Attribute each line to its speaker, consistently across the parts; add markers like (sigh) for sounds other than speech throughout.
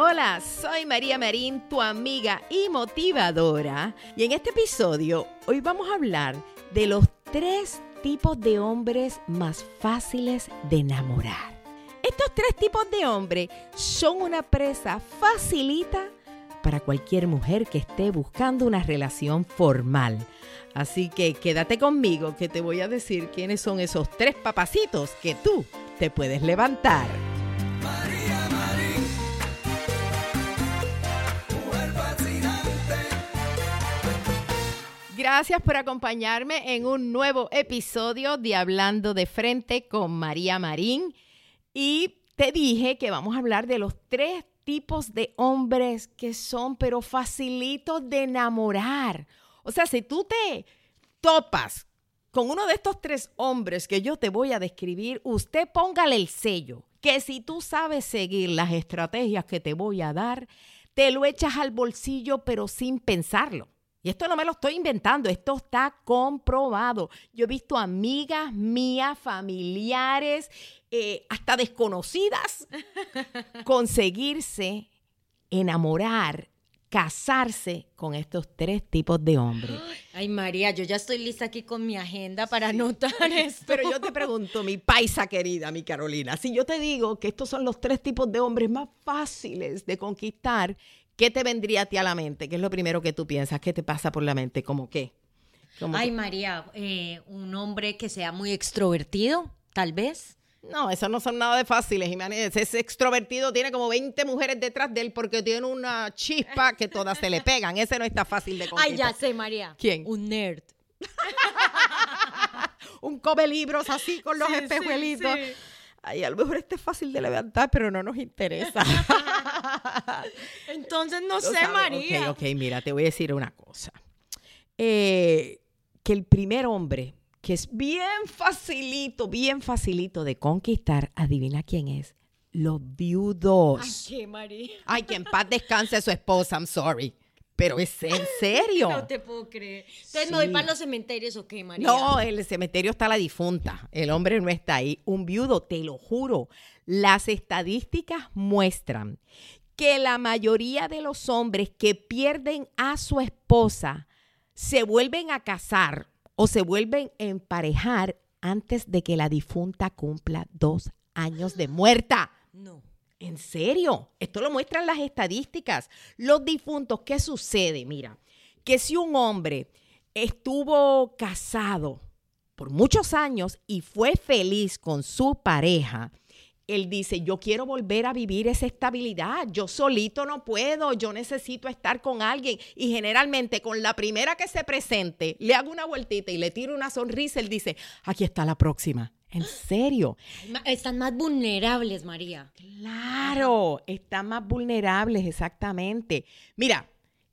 Speaker 1: Hola, soy María Marín, tu amiga y motivadora. Y en este episodio, hoy vamos a hablar de los tres tipos de hombres más fáciles de enamorar. Estos tres tipos de hombres son una presa facilita para cualquier mujer que esté buscando una relación formal. Así que quédate conmigo que te voy a decir quiénes son esos tres papacitos que tú te puedes levantar. Gracias por acompañarme en un nuevo episodio de Hablando de Frente con María Marín. Y te dije que vamos a hablar de los tres tipos de hombres que son, pero facilitos de enamorar. O sea, si tú te topas con uno de estos tres hombres que yo te voy a describir, usted póngale el sello, que si tú sabes seguir las estrategias que te voy a dar, te lo echas al bolsillo, pero sin pensarlo. Y esto no me lo estoy inventando, esto está comprobado. Yo he visto amigas mías, familiares, eh, hasta desconocidas, (laughs) conseguirse enamorar, casarse con estos tres tipos de hombres.
Speaker 2: Ay, María, yo ya estoy lista aquí con mi agenda para anotar (laughs) esto.
Speaker 1: Pero yo te pregunto, mi paisa querida, mi Carolina, si yo te digo que estos son los tres tipos de hombres más fáciles de conquistar, ¿qué te vendría a ti a la mente? ¿Qué es lo primero que tú piensas? ¿Qué te pasa por la mente? ¿Cómo qué?
Speaker 2: Ay, María, eh, un hombre que sea muy extrovertido, tal vez.
Speaker 1: No, esos no son nada de fáciles, Jiménez. Ese extrovertido tiene como 20 mujeres detrás de él porque tiene una chispa que todas se le pegan. Ese no está fácil de conquistar.
Speaker 2: Ay, ya sé, María.
Speaker 1: ¿Quién?
Speaker 2: Un nerd. (laughs)
Speaker 1: un come libros así con los espejuelitos. Ay, a lo mejor este es fácil de levantar, pero no nos interesa. (laughs)
Speaker 2: Entonces, no sé, María.
Speaker 1: Ok, ok, mira, te voy a decir una cosa. Eh, que el primer hombre, que es bien facilito, bien facilito de conquistar, adivina quién es. Los viudos.
Speaker 2: Ay, qué María.
Speaker 1: Ay, que en paz descanse su esposa, I'm sorry. Pero es en serio.
Speaker 2: No te puedo creer. Entonces, ¿no ir para los cementerios o qué, María?
Speaker 1: No, en el cementerio está la difunta. El hombre no está ahí. Un viudo, te lo juro. Las estadísticas muestran que la mayoría de los hombres que pierden a su esposa se vuelven a casar o se vuelven a emparejar antes de que la difunta cumpla dos años de muerta.
Speaker 2: No.
Speaker 1: ¿En serio? Esto lo muestran las estadísticas. Los difuntos, ¿qué sucede? Mira, que si un hombre estuvo casado por muchos años y fue feliz con su pareja, él dice, yo quiero volver a vivir esa estabilidad, yo solito no puedo, yo necesito estar con alguien. Y generalmente con la primera que se presente, le hago una vueltita y le tiro una sonrisa, él dice, aquí está la próxima. ¿En serio?
Speaker 2: Están más vulnerables, María.
Speaker 1: Claro, están más vulnerables, exactamente. Mira,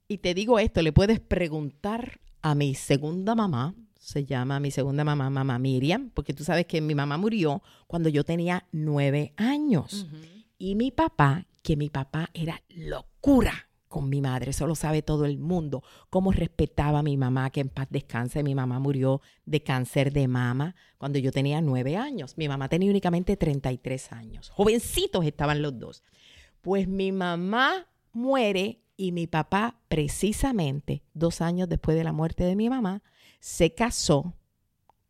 Speaker 1: y te digo esto, le puedes preguntar a mi segunda mamá, se llama mi segunda mamá, mamá Miriam, porque tú sabes que mi mamá murió cuando yo tenía nueve años. Y mi papá, que mi papá era locura con mi madre, eso lo sabe todo el mundo, cómo respetaba a mi mamá, que en paz descanse, mi mamá murió de cáncer de mama cuando yo tenía nueve años, mi mamá tenía únicamente 33 años, jovencitos estaban los dos. Pues mi mamá muere y mi papá, precisamente dos años después de la muerte de mi mamá, se casó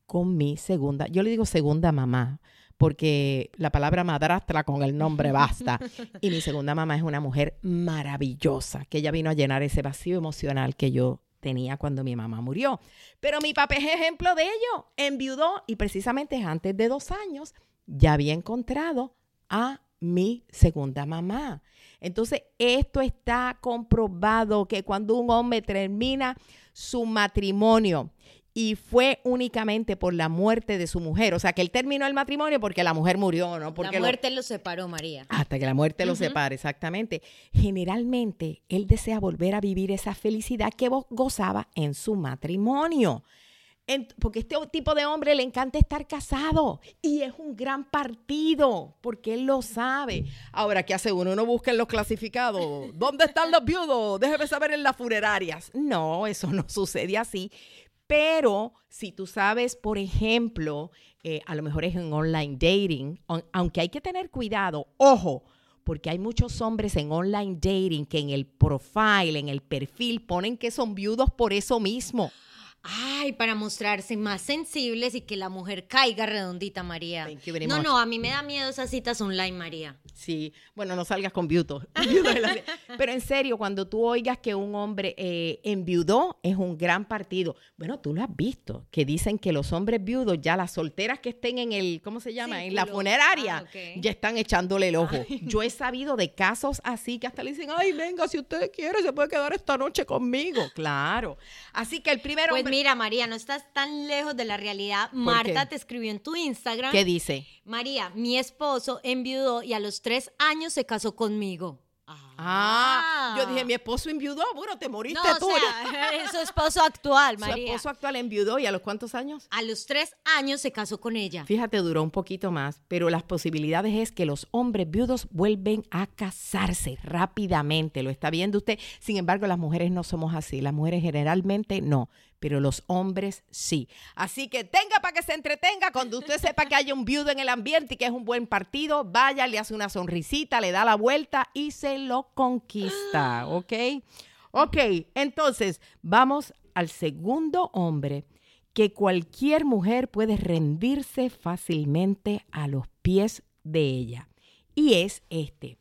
Speaker 1: con mi segunda, yo le digo segunda mamá, porque la palabra madrastra con el nombre basta. (laughs) Y mi segunda mamá es una mujer maravillosa, que ella vino a llenar ese vacío emocional que yo tenía cuando mi mamá murió. Pero mi papá es ejemplo de ello. Enviudó y precisamente antes de dos años ya había encontrado a mi segunda mamá. Entonces, esto está comprobado que cuando un hombre termina su matrimonio y fue únicamente por la muerte de su mujer. O sea, que él terminó el matrimonio porque la mujer murió, ¿no? Porque
Speaker 2: la muerte lo, separó, María.
Speaker 1: Hasta que la muerte lo separe, exactamente. Generalmente, él desea volver a vivir esa felicidad que gozaba en su matrimonio. porque este tipo de hombre le encanta estar casado y es un gran partido, porque él lo sabe. Ahora, ¿qué hace uno? Uno busca en los clasificados. (laughs) ¿Dónde están los viudos? Déjeme saber en las funerarias. No, eso no (laughs) sucede así. Pero si tú sabes, por ejemplo, eh, a lo mejor es en online dating, aunque hay que tener cuidado, ojo, porque hay muchos hombres en online dating que en el profile, en el perfil, ponen que son viudos por eso mismo.
Speaker 2: Ay, para mostrarse más sensibles y que la mujer caiga redondita, María. no, no, a mí me da miedo esas citas online, María.
Speaker 1: Sí, bueno, no salgas con viudos. (laughs) Pero en serio, cuando tú oigas que un hombre eh, enviudó, es un gran partido. Bueno, tú lo has visto, que dicen que los hombres viudos, ya las solteras que estén en el, ¿cómo se llama? En la funeraria, ah, ya están echándole el ojo. Yo he sabido de casos así que hasta le dicen, ay, venga, si usted quiere, se puede quedar esta noche conmigo. Claro. Así que el primero...
Speaker 2: Pues mira, María, no estás tan lejos de la realidad. Marta te escribió en tu Instagram.
Speaker 1: ¿Qué dice?
Speaker 2: María, mi esposo enviudó y a los tres años se casó conmigo.
Speaker 1: Ah, yo dije, mi esposo enviudó, bueno, te moriste tú. (laughs)
Speaker 2: es su esposo actual, María.
Speaker 1: Su esposo actual enviudó, ¿y a los cuántos años?
Speaker 2: A los tres años se casó con ella.
Speaker 1: Fíjate, duró un poquito más, pero las posibilidades es que los hombres viudos vuelven a casarse rápidamente, lo está viendo usted. Sin embargo, las mujeres no somos así, las mujeres generalmente no pero los hombres sí. Así que tenga para que se entretenga, cuando usted sepa que hay un viudo en el ambiente y que es un buen partido, vaya, le hace una sonrisita, le da la vuelta y se lo conquista, (gasps) ¿ok? Ok, entonces vamos al segundo hombre que cualquier mujer puede rendirse fácilmente a los pies de ella. Y es este,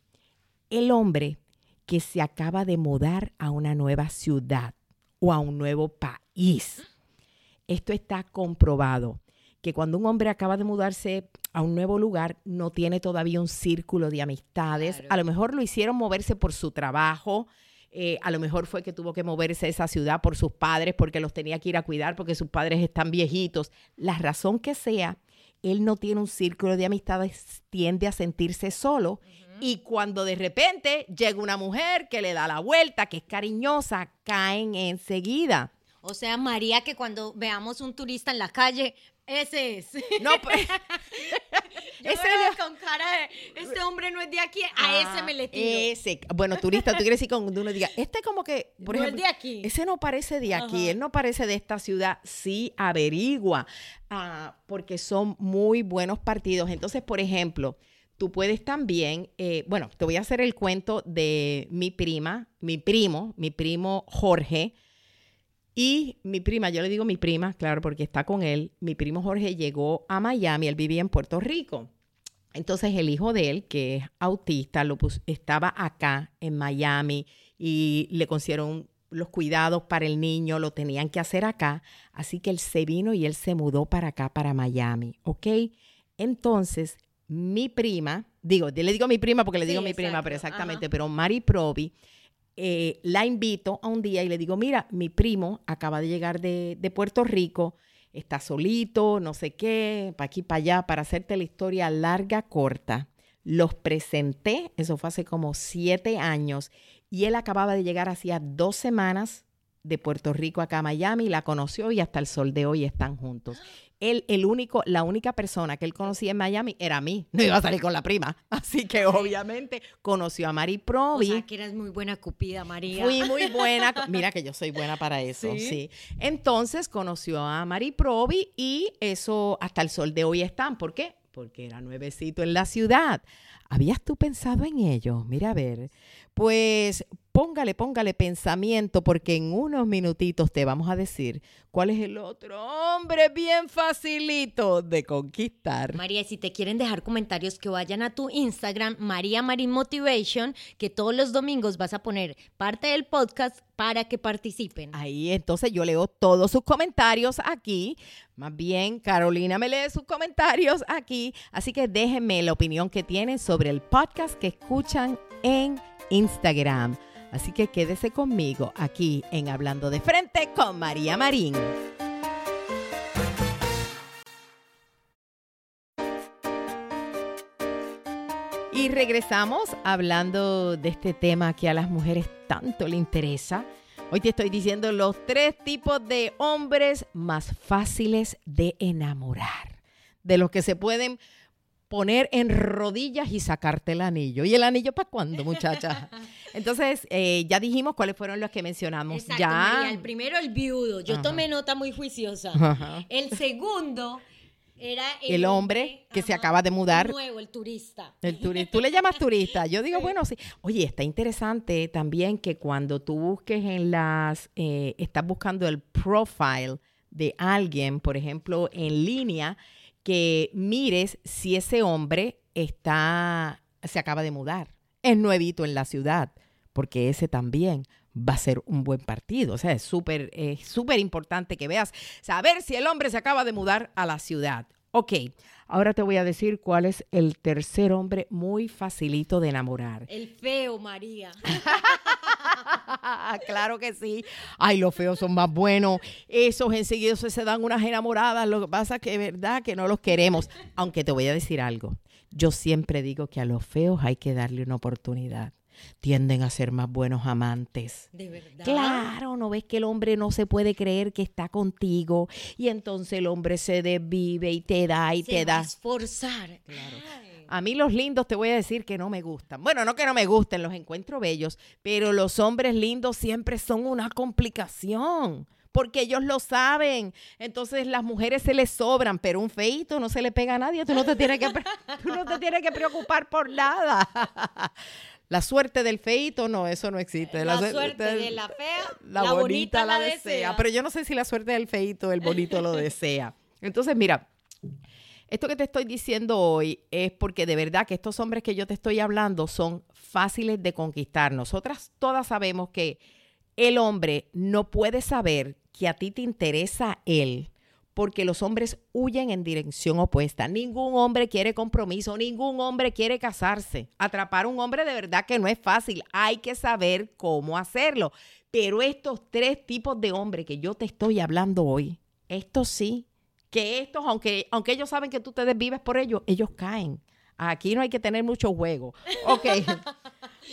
Speaker 1: el hombre que se acaba de mudar a una nueva ciudad o a un nuevo país. Esto está comprobado, que cuando un hombre acaba de mudarse a un nuevo lugar, no tiene todavía un círculo de amistades. A lo mejor lo hicieron moverse por su trabajo, eh, a lo mejor fue que tuvo que moverse a esa ciudad por sus padres, porque los tenía que ir a cuidar, porque sus padres están viejitos. La razón que sea, él no tiene un círculo de amistades, tiende a sentirse solo y cuando de repente llega una mujer que le da la vuelta, que es cariñosa, caen enseguida.
Speaker 2: O sea, María, que cuando veamos un turista en la calle, ese es.
Speaker 1: No, pues. (laughs)
Speaker 2: ese es con cara de, este hombre no es de aquí, a ese me le tiro.
Speaker 1: Ese. Bueno, turista, tú quieres decir cuando uno diga, este como que,
Speaker 2: por no es de aquí.
Speaker 1: Ese no parece de aquí, él no parece de esta ciudad. Sí, averigua, ah, porque son muy buenos partidos. Entonces, por ejemplo, tú puedes también, eh, bueno, te voy a hacer el cuento de mi prima, mi primo, mi primo Jorge. Y mi prima, yo le digo mi prima, claro, porque está con él. Mi primo Jorge llegó a Miami, él vivía en Puerto Rico. Entonces el hijo de él, que es autista, lo estaba acá en Miami y le consiguieron los cuidados para el niño, lo tenían que hacer acá. Así que él se vino y él se mudó para acá, para Miami, ¿ok? Entonces mi prima, digo, le digo mi prima porque le digo mi prima, pero exactamente, pero Mari Provi, eh, la invito a un día y le digo, mira, mi primo acaba de llegar de, de Puerto Rico, está solito, no sé qué, para aquí, para allá, para hacerte la historia larga, corta. Los presenté, eso fue hace como siete años, y él acababa de llegar hacía dos semanas de Puerto Rico acá a Miami, la conoció y hasta el sol de hoy están juntos. Él, el único, la única persona que él conocía en Miami era mí. (laughs) No iba a salir con la prima. Así que obviamente conoció a Mari Provi.
Speaker 2: O sea, que eras muy buena cupida, María.
Speaker 1: Fui muy (laughs) buena. Mira que yo soy buena para eso, ¿Sí? Entonces conoció a Mari Provi y eso hasta el sol de hoy están. ¿Por qué? Porque era nuevecito en la ciudad. ¿Habías tú pensado en ello? Mira a ver. Pues póngale, póngale pensamiento porque en unos minutitos te vamos a decir cuál es el otro hombre bien facilito de conquistar.
Speaker 2: María, si te quieren dejar comentarios que vayan a tu Instagram, María Marín Motivation, que todos los domingos vas a poner parte del podcast para que participen.
Speaker 1: Ahí entonces yo leo todos sus comentarios aquí. Más bien, Carolina me lee sus comentarios aquí. Así que déjenme la opinión que tienen sobre el podcast que escuchan en Instagram. Así que quédese conmigo aquí en Hablando de Frente con María Marín. Y regresamos hablando de este tema que a las mujeres tanto le interesa. Hoy te estoy diciendo los tres tipos de hombres más fáciles de enamorar, de los que se pueden poner en rodillas y sacarte el anillo. ¿Y el anillo para cuándo, muchacha? (laughs) Entonces, eh, ya dijimos cuáles fueron los que mencionamos.
Speaker 2: Exacto,
Speaker 1: ya.
Speaker 2: el primero, el viudo. Yo tomé nota muy juiciosa. (laughs) El segundo era
Speaker 1: el, hombre, que se acaba de mudar.
Speaker 2: El nuevo, el turista.
Speaker 1: El turista. Tú le llamas turista. Yo digo, (laughs) bueno, sí. Oye, está interesante también que cuando tú busques en las, eh, estás buscando el profile de alguien, por ejemplo, en línea, que mires si ese hombre está, se acaba de mudar, es nuevito en la ciudad, porque ese también va a ser un buen partido. O sea, es súper súper importante que veas, saber si el hombre se acaba de mudar a la ciudad. Ok, ahora te voy a decir cuál es el tercer hombre muy facilito de enamorar.
Speaker 2: El feo, María. (laughs)
Speaker 1: claro que sí. Ay, los feos son más buenos. Esos enseguida se dan unas enamoradas. Lo que pasa es que es verdad que no los queremos. Aunque te voy a decir algo. Yo siempre digo que a los feos hay que darle una oportunidad tienden a ser más buenos amantes.
Speaker 2: ¿De verdad?
Speaker 1: Claro, no ves que el hombre no se puede creer que está contigo y entonces el hombre se desvive y te da y te da.
Speaker 2: esforzar.
Speaker 1: Claro. A mí los lindos te voy a decir que no me gustan. Bueno, no que no me gusten, los encuentro bellos, pero los hombres lindos siempre son una complicación porque ellos lo saben. Entonces las mujeres se les sobran, pero un feito no se le pega a nadie. Tú no te tienes que, (laughs) tú no te tienes que preocupar por nada. La suerte del feito, no, eso no existe.
Speaker 2: La, suerte de la fea, la, bonita, la desea.
Speaker 1: Pero yo no sé si la suerte del feito, el bonito lo (laughs) desea. Entonces, mira, esto que te estoy diciendo hoy es porque de verdad que estos hombres que yo te estoy hablando son fáciles de conquistar. Nosotras todas sabemos que el hombre no puede saber que a ti te interesa él porque los hombres huyen en dirección opuesta. Ningún hombre quiere compromiso, ningún hombre quiere casarse. Atrapar a un hombre de verdad que no es fácil, hay que saber cómo hacerlo. Pero estos tres tipos de hombres que yo te estoy hablando hoy, estos sí, que estos, aunque, aunque ellos saben que tú te desvives por ellos, ellos caen. Aquí no hay que tener mucho juego. Ok. (laughs)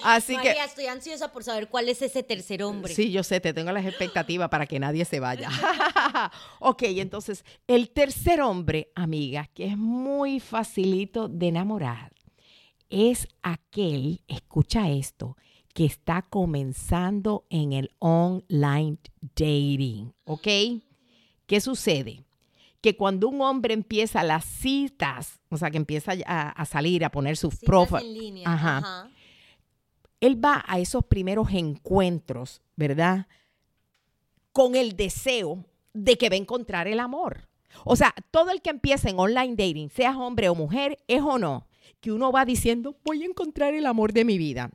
Speaker 1: Así
Speaker 2: María,
Speaker 1: que.
Speaker 2: estoy ansiosa por saber cuál es ese tercer hombre.
Speaker 1: Sí, yo sé, te tengo las expectativas para que nadie se vaya. (laughs) ok, entonces, el tercer hombre, amiga, que es muy facilito de enamorar, es aquel, escucha esto, que está comenzando en el online dating. ¿Ok? ¿Qué sucede? que cuando un hombre empieza las citas, o sea, que empieza a, salir, a poner sus
Speaker 2: citas en línea.
Speaker 1: Ajá, Él va a esos primeros encuentros, ¿verdad? Con el deseo de que va a encontrar el amor. O sea, todo el que empieza en online dating, seas hombre o mujer, es o no, que uno va diciendo, voy a encontrar el amor de mi vida.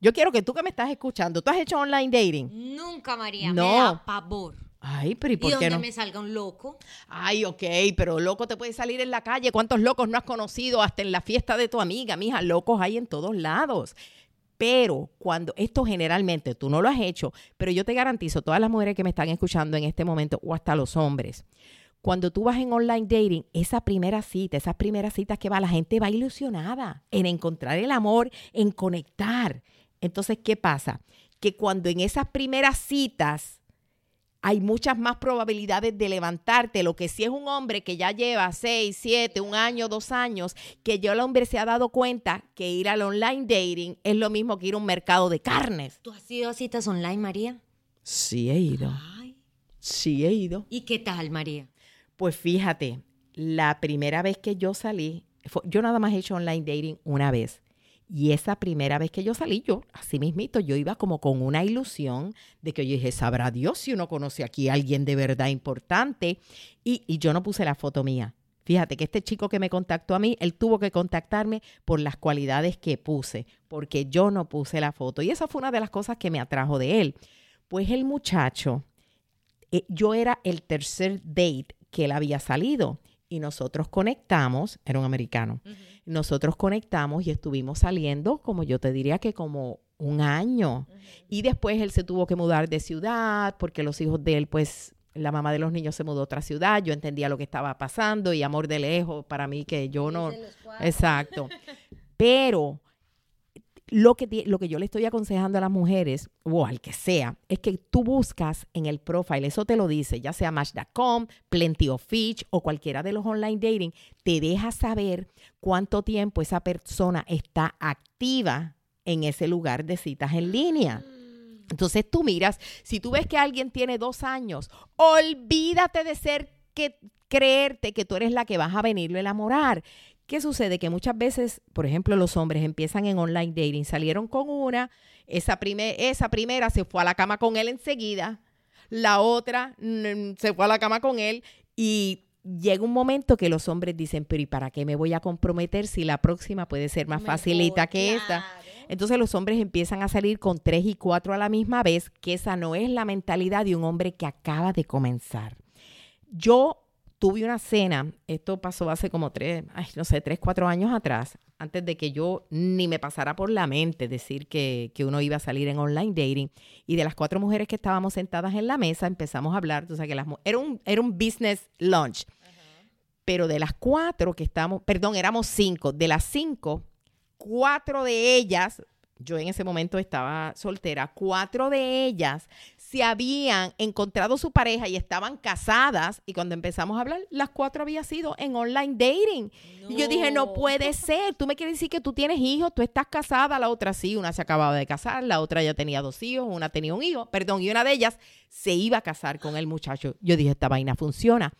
Speaker 1: Yo quiero que tú que me estás escuchando, ¿tú has hecho online dating?
Speaker 2: Nunca, María, no. me da pavor.
Speaker 1: Ay, pero ¿y por qué no?
Speaker 2: me salga un loco?
Speaker 1: Ay, ok, pero loco te puede salir en la calle. ¿Cuántos locos no has conocido hasta en la fiesta de tu amiga? Mija, locos hay en todos lados. Pero cuando esto generalmente tú no lo has hecho, pero yo te garantizo, todas las mujeres que me están escuchando en este momento, o hasta los hombres, cuando tú vas en online dating, esa primera cita, esas primeras citas que va, la gente va ilusionada en encontrar el amor, en conectar. Entonces, ¿qué pasa? Que cuando en esas primeras citas hay muchas más probabilidades de levantarte. Lo que sí es un hombre que ya lleva seis, siete, un año, dos años, que ya el hombre se ha dado cuenta que ir al online dating es lo mismo que ir a un mercado de carnes.
Speaker 2: ¿Tú has ido a citas online, María?
Speaker 1: Sí he ido. Sí he ido.
Speaker 2: ¿Y qué tal, María?
Speaker 1: Pues fíjate, la primera vez que yo salí, yo nada más he hecho online dating una vez. Y esa primera vez que yo salí, yo, así mismito, yo iba como con una ilusión de que yo dije, sabrá Dios si uno conoce aquí a alguien de verdad importante. Y, yo no puse la foto mía. Fíjate que este chico que me contactó a mí, él tuvo que contactarme por las cualidades que puse, porque yo no puse la foto. Y esa fue una de las cosas que me atrajo de él. Pues el muchacho, eh, yo era el tercer date que él había salido y nosotros conectamos, era un americano, nosotros conectamos y estuvimos saliendo, como yo te diría que como un año. Y después él se tuvo que mudar de ciudad porque los hijos de él, pues la mamá de los niños se mudó a otra ciudad, yo entendía lo que estaba pasando y amor de lejos para mí que yo no... Exacto. Pero lo que, lo que yo le estoy aconsejando a las mujeres, o al que sea, es que tú buscas en el profile, eso te lo dice, ya sea Match.com, Plenty of o cualquiera de los online dating, te deja saber cuánto tiempo esa persona está activa en ese lugar de citas en línea. Entonces tú miras, si tú ves que alguien tiene dos años, olvídate de ser que creerte que tú eres la que vas a venirlo a enamorar. ¿Qué sucede? Que muchas veces, por ejemplo, los hombres empiezan en online dating, salieron con una, esa, esa primera se fue a la cama con él enseguida, la otra mm, se fue a la cama con él y llega un momento que los hombres dicen, pero ¿y para qué me voy a comprometer si la próxima puede ser más facilita que esta? Entonces los hombres empiezan a salir con tres y cuatro a la misma vez, que esa no es la mentalidad de un hombre que acaba de comenzar. Yo tuve una cena, esto pasó hace como tres, no sé, tres, cuatro años atrás, antes de que yo ni me pasara por la mente decir que, uno iba a salir en online dating. Y de las cuatro mujeres que estábamos sentadas en la mesa, empezamos a hablar, o sea, que las, era, un, era un business lunch. Pero de las cuatro que estábamos, perdón, éramos cinco, de las cinco, cuatro de ellas, yo en ese momento estaba soltera, cuatro de ellas se habían encontrado su pareja y estaban casadas y cuando empezamos a hablar, las cuatro había sido en online dating. Y yo dije, no puede ser, tú me quieres decir que tú tienes hijos, tú estás casada, la otra sí, una se acababa de casar, la otra ya tenía dos hijos, una tenía un hijo, perdón, y una de ellas se iba a casar con el muchacho. Yo dije, esta vaina funciona.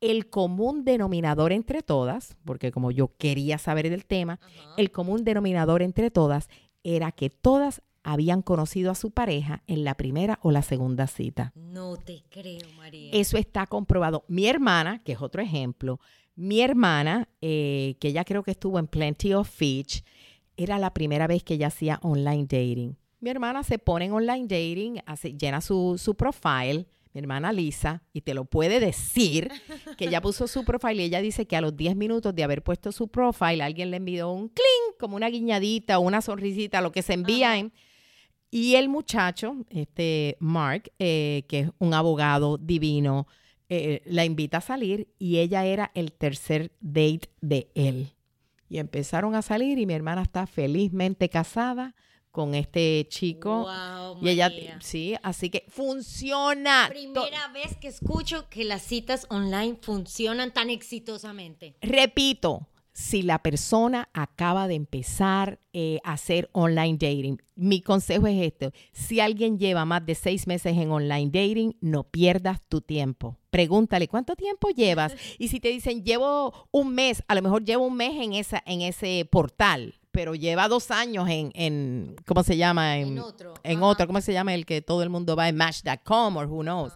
Speaker 1: El común denominador entre todas, porque como yo quería saber del tema, el común denominador entre todas era que todas habían conocido a su pareja en la primera o la segunda cita.
Speaker 2: No te creo, María.
Speaker 1: Eso está comprobado. Mi hermana, que es otro ejemplo, mi hermana, eh, que ella creo que estuvo en Plenty of Fish, era la primera vez que ella hacía online dating. Mi hermana se pone en online dating, hace, llena su, su profile, mi hermana Lisa, y te lo puede decir, (laughs) que ella puso su profile y ella dice que a los 10 minutos de haber puesto su profile, alguien le envió un cling, como una guiñadita o una sonrisita, lo que se envía en y el muchacho, este Mark, eh, que es un abogado divino, eh, la invita a salir y ella era el tercer date de él. Y empezaron a salir y mi hermana está felizmente casada con este chico. y ella, sí, así que funciona.
Speaker 2: Primera vez que escucho que las citas online funcionan tan exitosamente.
Speaker 1: Repito, si la persona acaba de empezar eh, a hacer online dating. Mi consejo es este, si alguien lleva más de seis meses en online dating, no pierdas tu tiempo. Pregúntale, ¿cuánto tiempo llevas? (laughs) Y si te dicen, llevo un mes, a lo mejor llevo un mes en, esa, en ese portal, pero lleva dos años en, en ¿cómo se llama?
Speaker 2: En, otro.
Speaker 1: En otro, ¿cómo se llama? El que todo el mundo va en Match.com o who knows.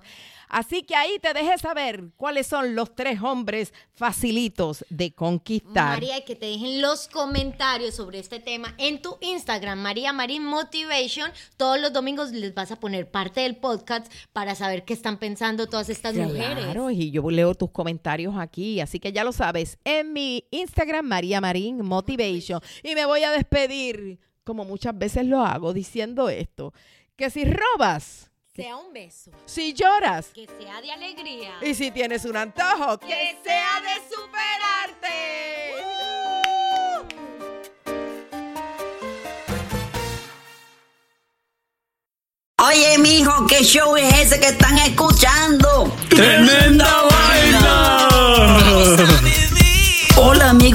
Speaker 1: Así que ahí te dejé saber cuáles son los tres hombres facilitos de conquistar.
Speaker 2: María, que te dejen los comentarios sobre este tema en tu Instagram, María Marín Motivation. Todos los domingos les vas a poner parte del podcast para saber qué están pensando todas estas mujeres.
Speaker 1: Claro, y yo leo tus comentarios aquí, así que ya lo sabes, en mi Instagram, María Marín Motivation. Y me voy a despedir, como muchas veces lo hago, diciendo esto, que si robas
Speaker 2: sea un beso.
Speaker 1: Si lloras,
Speaker 2: que sea de alegría.
Speaker 1: Y si tienes un antojo, que, sea de superarte.
Speaker 3: Oye, mijo, ¿qué show es ese que están escuchando? ¡Tremenda vaina!